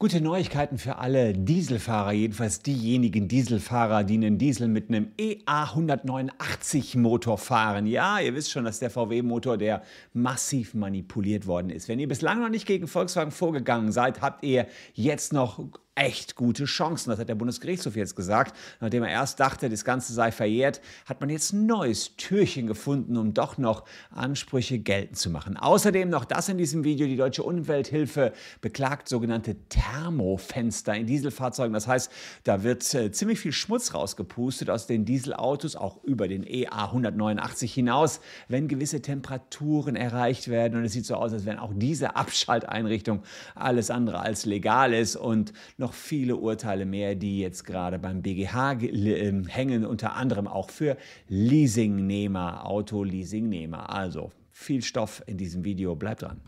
Gute Neuigkeiten für alle Dieselfahrer, jedenfalls diejenigen Dieselfahrer, die einen Diesel mit einem EA189 Motor fahren. Ja, ihr wisst schon, dass der VW-Motor, der massiv manipuliert worden ist. Wenn ihr bislang noch nicht gegen Volkswagen vorgegangen seid, habt ihr jetzt noch echt gute Chancen. Das hat der Bundesgerichtshof jetzt gesagt. Nachdem er erst dachte, das Ganze sei verjährt, hat man jetzt ein neues Türchen gefunden, um doch noch Ansprüche geltend zu machen. Außerdem noch das in diesem Video. Die Deutsche Umwelthilfe beklagt sogenannte Thermofenster in Dieselfahrzeugen. Das heißt, da wird äh, ziemlich viel Schmutz rausgepustet aus den Dieselautos, auch über den EA 189 hinaus, wenn gewisse Temperaturen erreicht werden. Und es sieht so aus, als wenn auch diese Abschalteinrichtung alles andere als legal ist und noch noch viele Urteile mehr, die jetzt gerade beim BGH ähm, hängen, unter anderem auch für Leasingnehmer, Autoleasingnehmer. Also viel Stoff in diesem Video, bleibt dran.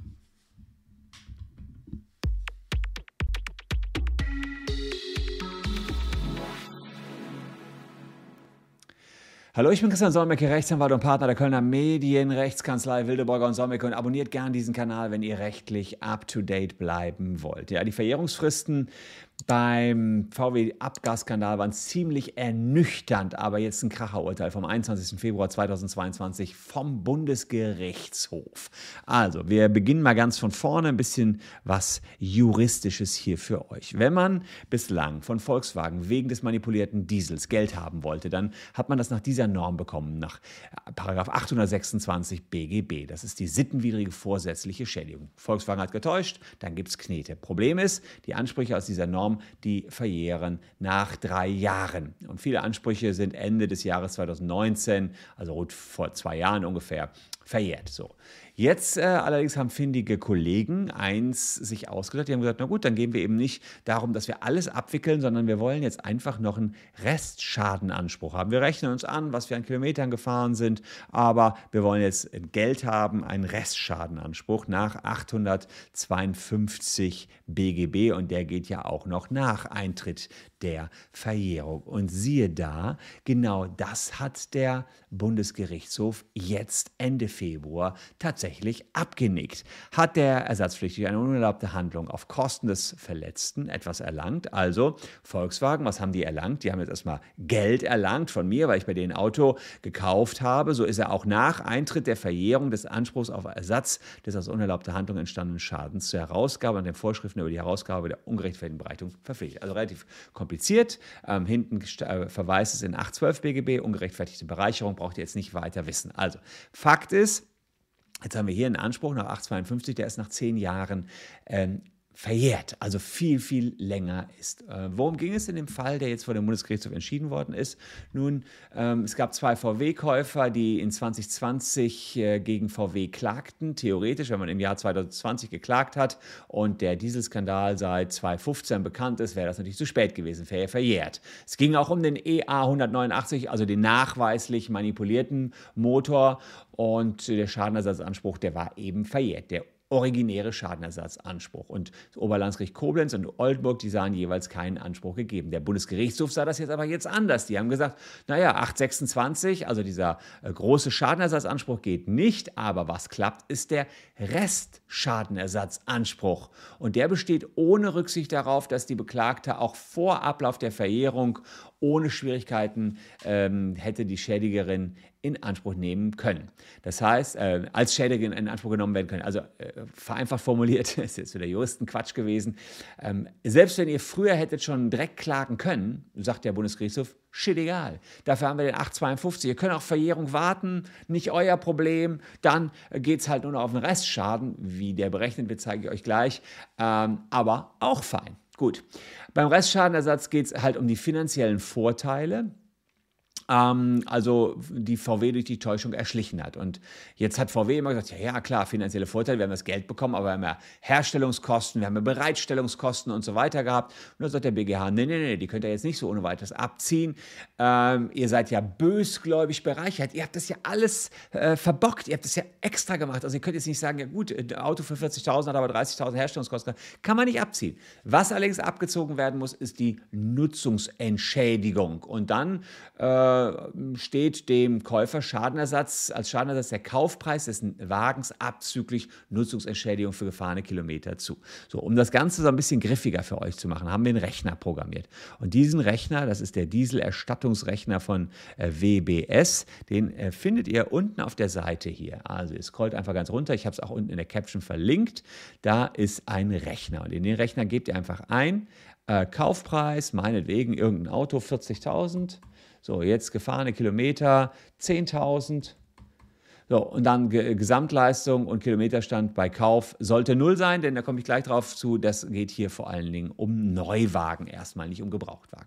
Hallo, ich bin Christian Solmecke, Rechtsanwalt und Partner der Kölner Medienrechtskanzlei Wildeborger und Solmecke und abonniert gern diesen Kanal, wenn ihr rechtlich up-to-date bleiben wollt. Ja, die Verjährungsfristen beim VW-Abgasskandal waren ziemlich ernüchternd, aber jetzt ein Kracherurteil vom 21. Februar 2022 vom Bundesgerichtshof. Also, wir beginnen mal ganz von vorne, ein bisschen was Juristisches hier für euch. Wenn man bislang von Volkswagen wegen des manipulierten Diesels Geld haben wollte, dann hat man das nach dieser Norm bekommen, nach 826 BGB. Das ist die sittenwidrige vorsätzliche Schädigung. Volkswagen hat getäuscht, dann gibt es Knete. Problem ist, die Ansprüche aus dieser Norm Norm, die verjähren nach drei Jahren. Und viele Ansprüche sind Ende des Jahres 2019, also rund vor zwei Jahren ungefähr, verjährt. So. Jetzt äh, allerdings haben findige Kollegen eins sich ausgedacht. Die haben gesagt, na gut, dann gehen wir eben nicht darum, dass wir alles abwickeln, sondern wir wollen jetzt einfach noch einen Restschadenanspruch haben. Wir rechnen uns an, was wir an Kilometern gefahren sind, aber wir wollen jetzt Geld haben, einen Restschadenanspruch nach 852 BGB und der geht ja auch noch nach Eintritt der Verjährung. Und siehe da, genau das hat der Bundesgerichtshof jetzt Ende Februar tatsächlich abgenickt. Hat der Ersatzpflichtige eine unerlaubte Handlung auf Kosten des Verletzten etwas erlangt? Also Volkswagen, was haben die erlangt? Die haben jetzt erstmal Geld erlangt von mir, weil ich bei denen Auto gekauft habe. So ist er auch nach Eintritt der Verjährung des Anspruchs auf Ersatz des aus unerlaubter Handlung entstandenen Schadens zur Herausgabe und den Vorschriften über die Herausgabe der ungerechtfertigten Bereitung verpflichtet. Also relativ kompliziert. Ähm, hinten äh, verweist es in 812 BGB, ungerechtfertigte Bereicherung braucht ihr jetzt nicht weiter wissen. Also Fakt ist, Jetzt haben wir hier einen Anspruch nach 852, der ist nach zehn Jahren ähm, verjährt, also viel, viel länger ist. Äh, worum ging es in dem Fall, der jetzt vor dem Bundesgerichtshof entschieden worden ist? Nun, ähm, es gab zwei VW-Käufer, die in 2020 äh, gegen VW klagten. Theoretisch, wenn man im Jahr 2020 geklagt hat und der Dieselskandal seit 2015 bekannt ist, wäre das natürlich zu spät gewesen, wäre verjährt. Es ging auch um den EA 189, also den nachweislich manipulierten Motor und der Schadenersatzanspruch, der war eben verjährt. Der originäre Schadenersatzanspruch. Und das Oberlandesgericht Koblenz und Oldenburg, die sahen jeweils keinen Anspruch gegeben. Der Bundesgerichtshof sah das jetzt aber jetzt anders. Die haben gesagt, naja, 826, also dieser äh, große Schadenersatzanspruch geht nicht, aber was klappt, ist der Restschadenersatzanspruch. Und der besteht ohne Rücksicht darauf, dass die Beklagte auch vor Ablauf der Verjährung ohne Schwierigkeiten ähm, hätte die Schädigerin in Anspruch nehmen können. Das heißt, äh, als Schädigerin in Anspruch genommen werden können. Also äh, vereinfacht formuliert, ist jetzt wieder Juristenquatsch gewesen. Ähm, selbst wenn ihr früher hättet schon direkt klagen können, sagt der Bundesgerichtshof, shit egal. Dafür haben wir den 852. Ihr könnt auch Verjährung warten, nicht euer Problem. Dann geht es halt nur noch auf den Restschaden. Wie der berechnet wird, zeige ich euch gleich. Ähm, aber auch fein. Gut. Beim Restschadenersatz geht es halt um die finanziellen Vorteile ähm, also die VW durch die Täuschung erschlichen hat. Und jetzt hat VW immer gesagt, ja, ja klar, finanzielle Vorteile, wir haben das Geld bekommen, aber wir haben ja Herstellungskosten, wir haben ja Bereitstellungskosten und so weiter gehabt. Und dann sagt der BGH, nee, nee, nee, die könnt ihr jetzt nicht so ohne weiteres abziehen. Ähm, ihr seid ja bösgläubig bereichert. Ihr habt das ja alles äh, verbockt. Ihr habt das ja extra gemacht. Also ihr könnt jetzt nicht sagen, ja gut, ein Auto für 40.000 hat aber 30.000 Herstellungskosten. Kann man nicht abziehen. Was allerdings abgezogen werden muss, ist die Nutzungsentschädigung. Und dann äh, steht dem Käufer Schadenersatz als Schadenersatz der Kaufpreis des Wagens abzüglich Nutzungsentschädigung für gefahrene Kilometer zu. So, um das Ganze so ein bisschen griffiger für euch zu machen, haben wir einen Rechner programmiert. Und diesen Rechner, das ist der Dieselerstattungsrechner von äh, WBS, den äh, findet ihr unten auf der Seite hier. Also ihr scrollt einfach ganz runter. Ich habe es auch unten in der Caption verlinkt. Da ist ein Rechner. Und in den Rechner gebt ihr einfach ein, äh, Kaufpreis, meinetwegen irgendein Auto 40.000. So, jetzt gefahrene Kilometer 10.000. So, und dann G Gesamtleistung und Kilometerstand bei Kauf sollte null sein, denn da komme ich gleich drauf zu. Das geht hier vor allen Dingen um Neuwagen erstmal, nicht um Gebrauchtwagen.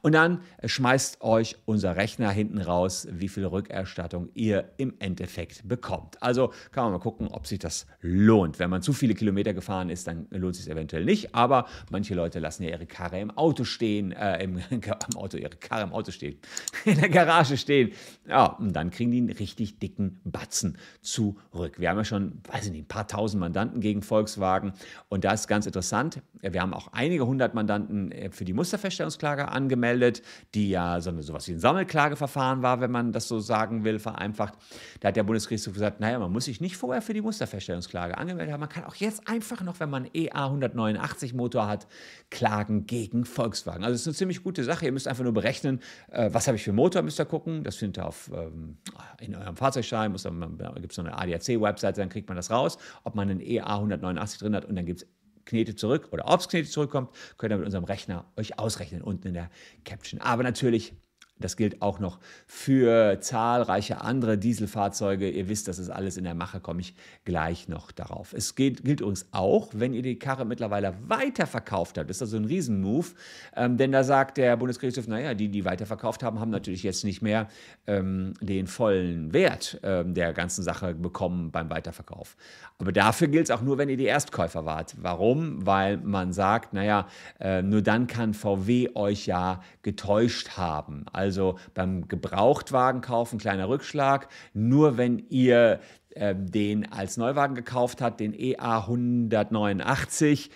Und dann schmeißt euch unser Rechner hinten raus, wie viel Rückerstattung ihr im Endeffekt bekommt. Also kann man mal gucken, ob sich das lohnt. Wenn man zu viele Kilometer gefahren ist, dann lohnt es sich eventuell nicht. Aber manche Leute lassen ja ihre Karre im Auto stehen, äh, im, im Auto, ihre Karre im Auto stehen, in der Garage stehen. Ja, und dann kriegen die einen richtig dicken Batzen zurück. Wir haben ja schon, weiß ich nicht, ein paar tausend Mandanten gegen Volkswagen. Und das ist ganz interessant. Wir haben auch einige hundert Mandanten äh, für die Musterfeststellungsklage angemeldet, die ja so sowas wie ein Sammelklageverfahren war, wenn man das so sagen will, vereinfacht. Da hat der Bundesgerichtshof gesagt, naja, man muss sich nicht vorher für die Musterfeststellungsklage angemeldet haben. Man kann auch jetzt einfach noch, wenn man EA 189 Motor hat, klagen gegen Volkswagen. Also es ist eine ziemlich gute Sache. Ihr müsst einfach nur berechnen, äh, was habe ich für Motor, müsst ihr gucken. Das findet ihr auf, ähm, in eurem Fahrzeugschein, da gibt es so eine ADAC-Webseite, dann kriegt man das raus, ob man einen EA 189 drin hat und dann gibt es Knete zurück oder ob es Knete zurückkommt, könnt ihr mit unserem Rechner euch ausrechnen unten in der Caption. Aber natürlich das gilt auch noch für zahlreiche andere Dieselfahrzeuge. Ihr wisst, das ist alles in der Mache, komme ich gleich noch darauf. Es gilt, gilt übrigens auch, wenn ihr die Karre mittlerweile weiterverkauft habt. Das ist also ein Riesenmove, ähm, denn da sagt der Bundesgerichtshof, naja, die, die weiterverkauft haben, haben natürlich jetzt nicht mehr ähm, den vollen Wert ähm, der ganzen Sache bekommen beim Weiterverkauf. Aber dafür gilt es auch nur, wenn ihr die Erstkäufer wart. Warum? Weil man sagt, naja, äh, nur dann kann VW euch ja getäuscht haben. Also also beim Gebrauchtwagen kaufen, kleiner Rückschlag. Nur wenn ihr äh, den als Neuwagen gekauft habt, den EA 189,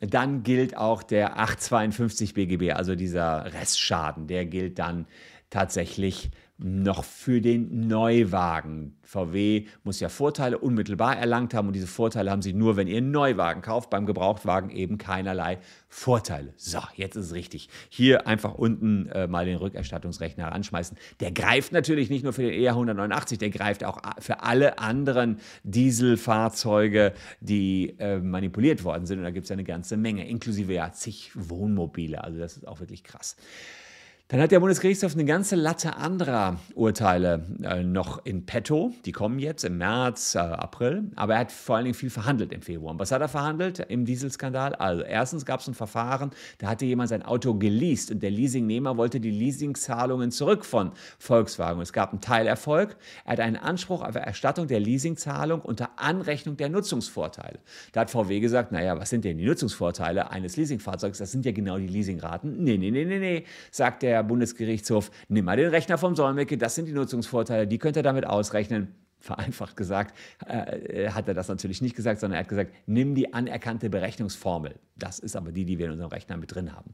dann gilt auch der 852 BGB, also dieser Restschaden, der gilt dann tatsächlich noch für den Neuwagen. VW muss ja Vorteile unmittelbar erlangt haben und diese Vorteile haben sie nur, wenn ihr einen Neuwagen kauft. Beim Gebrauchtwagen eben keinerlei Vorteile. So, jetzt ist es richtig. Hier einfach unten äh, mal den Rückerstattungsrechner anschmeißen. Der greift natürlich nicht nur für den ER189, der greift auch für alle anderen Dieselfahrzeuge, die äh, manipuliert worden sind. Und da gibt es eine ganze Menge, inklusive ja zig Wohnmobile. Also das ist auch wirklich krass. Dann hat der Bundesgerichtshof eine ganze Latte anderer Urteile äh, noch in petto. Die kommen jetzt im März, äh, April. Aber er hat vor allen Dingen viel verhandelt im Februar. Und was hat er verhandelt im Dieselskandal? Also erstens gab es ein Verfahren, da hatte jemand sein Auto geleast und der Leasingnehmer wollte die Leasingzahlungen zurück von Volkswagen. es gab einen Teilerfolg. Er hat einen Anspruch auf Erstattung der Leasingzahlung unter Anrechnung der Nutzungsvorteile. Da hat VW gesagt, naja, was sind denn die Nutzungsvorteile eines Leasingfahrzeugs? Das sind ja genau die Leasingraten. Nee, nee, nee, nee, nee, sagt der Bundesgerichtshof, nimm mal den Rechner vom Solmecke, das sind die Nutzungsvorteile, die könnt ihr damit ausrechnen. Vereinfacht gesagt, äh, hat er das natürlich nicht gesagt, sondern er hat gesagt, nimm die anerkannte Berechnungsformel. Das ist aber die, die wir in unserem Rechner mit drin haben.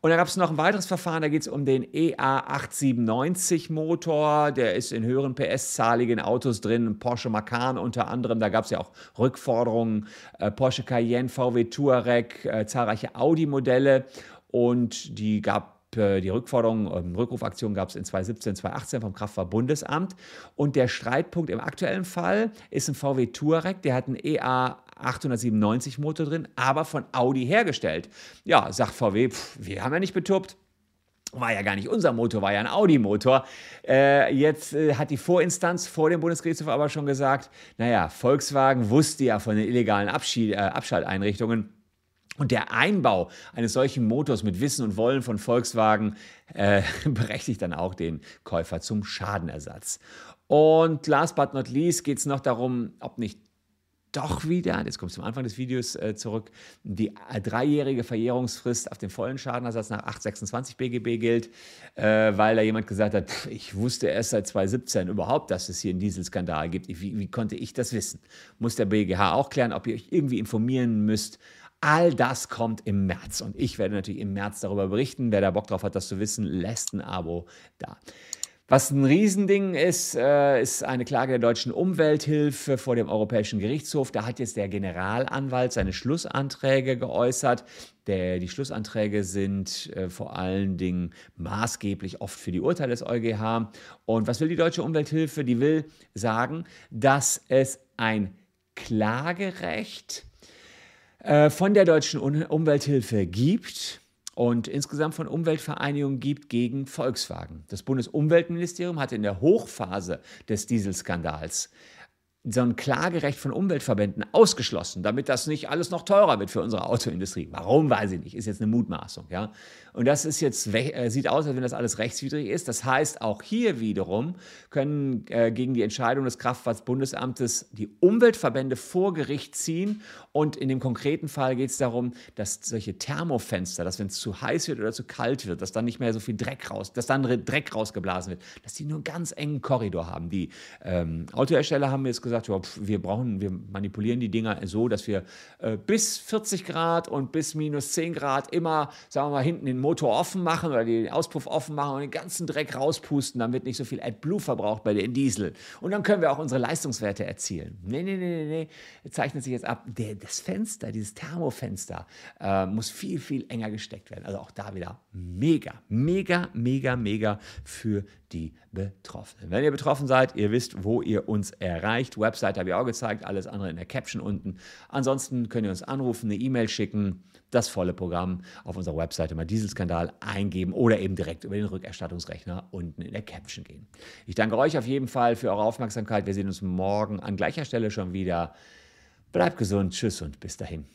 Und dann gab es noch ein weiteres Verfahren, da geht es um den EA897 Motor, der ist in höheren PS-zahligen Autos drin, Porsche Macan unter anderem, da gab es ja auch Rückforderungen, äh, Porsche Cayenne, VW Touareg, äh, zahlreiche Audi-Modelle und die gab äh, die Rückforderung, ähm, Rückrufaktion gab es in 2017, 2018 vom Kraftfahrtbundesamt. Und der Streitpunkt im aktuellen Fall ist ein VW Touareg, der hat einen EA 897 Motor drin, aber von Audi hergestellt. Ja, sagt VW, pff, wir haben ja nicht betuppt war ja gar nicht unser Motor, war ja ein Audi-Motor. Äh, jetzt äh, hat die Vorinstanz vor dem Bundesgerichtshof aber schon gesagt, naja, Volkswagen wusste ja von den illegalen Abschied, äh, Abschalteinrichtungen und der Einbau eines solchen Motors mit Wissen und Wollen von Volkswagen äh, berechtigt dann auch den Käufer zum Schadenersatz. Und last but not least geht es noch darum, ob nicht doch wieder, jetzt kommt zum Anfang des Videos äh, zurück, die äh, dreijährige Verjährungsfrist auf den vollen Schadenersatz nach 826 BGB gilt, äh, weil da jemand gesagt hat, pff, ich wusste erst seit 2017 überhaupt, dass es hier einen Dieselskandal gibt. Wie, wie konnte ich das wissen? Muss der BGH auch klären, ob ihr euch irgendwie informieren müsst, All das kommt im März und ich werde natürlich im März darüber berichten. Wer da Bock drauf hat, das zu wissen, lässt ein Abo da. Was ein Riesending ist, äh, ist eine Klage der deutschen Umwelthilfe vor dem Europäischen Gerichtshof. Da hat jetzt der Generalanwalt seine Schlussanträge geäußert. Die Schlussanträge sind äh, vor allen Dingen maßgeblich oft für die Urteile des EuGH. Und was will die deutsche Umwelthilfe? Die will sagen, dass es ein Klagerecht äh, von der deutschen Umwelthilfe gibt und insgesamt von Umweltvereinigungen gibt gegen Volkswagen. Das Bundesumweltministerium hatte in der Hochphase des Dieselskandals so ein Klagerecht von Umweltverbänden ausgeschlossen, damit das nicht alles noch teurer wird für unsere Autoindustrie. Warum, weiß ich nicht, ist jetzt eine Mutmaßung. Ja? Und das ist jetzt, äh, sieht aus, als wenn das alles rechtswidrig ist. Das heißt, auch hier wiederum können äh, gegen die Entscheidung des Kraftfahrtbundesamtes die Umweltverbände vor Gericht ziehen. Und in dem konkreten Fall geht es darum, dass solche Thermofenster, dass wenn es zu heiß wird oder zu kalt wird, dass dann nicht mehr so viel Dreck raus, dass dann Dreck rausgeblasen wird, dass die nur einen ganz engen Korridor haben. Die ähm, Autohersteller haben jetzt gesagt, ja, pf, wir brauchen, wir manipulieren die Dinger so, dass wir äh, bis 40 Grad und bis minus 10 Grad immer, sagen wir mal, hinten den Motor offen machen oder den Auspuff offen machen und den ganzen Dreck rauspusten, damit nicht so viel AdBlue verbraucht bei den Diesel. Und dann können wir auch unsere Leistungswerte erzielen. Nee, nee, nee, nee, nee. zeichnet sich jetzt ab, der, das Fenster, dieses Thermofenster, äh, muss viel, viel enger gesteckt werden. Also auch da wieder mega, mega, mega, mega für die Betroffenen. Wenn ihr betroffen seid, ihr wisst, wo ihr uns erreicht. Website habe ich auch gezeigt, alles andere in der Caption unten. Ansonsten könnt ihr uns anrufen, eine E-Mail schicken, das volle Programm auf unserer Webseite mal Dieselskandal eingeben oder eben direkt über den Rückerstattungsrechner unten in der Caption gehen. Ich danke euch auf jeden Fall für eure Aufmerksamkeit. Wir sehen uns morgen an gleicher Stelle schon wieder. Bleibt gesund, tschüss und bis dahin.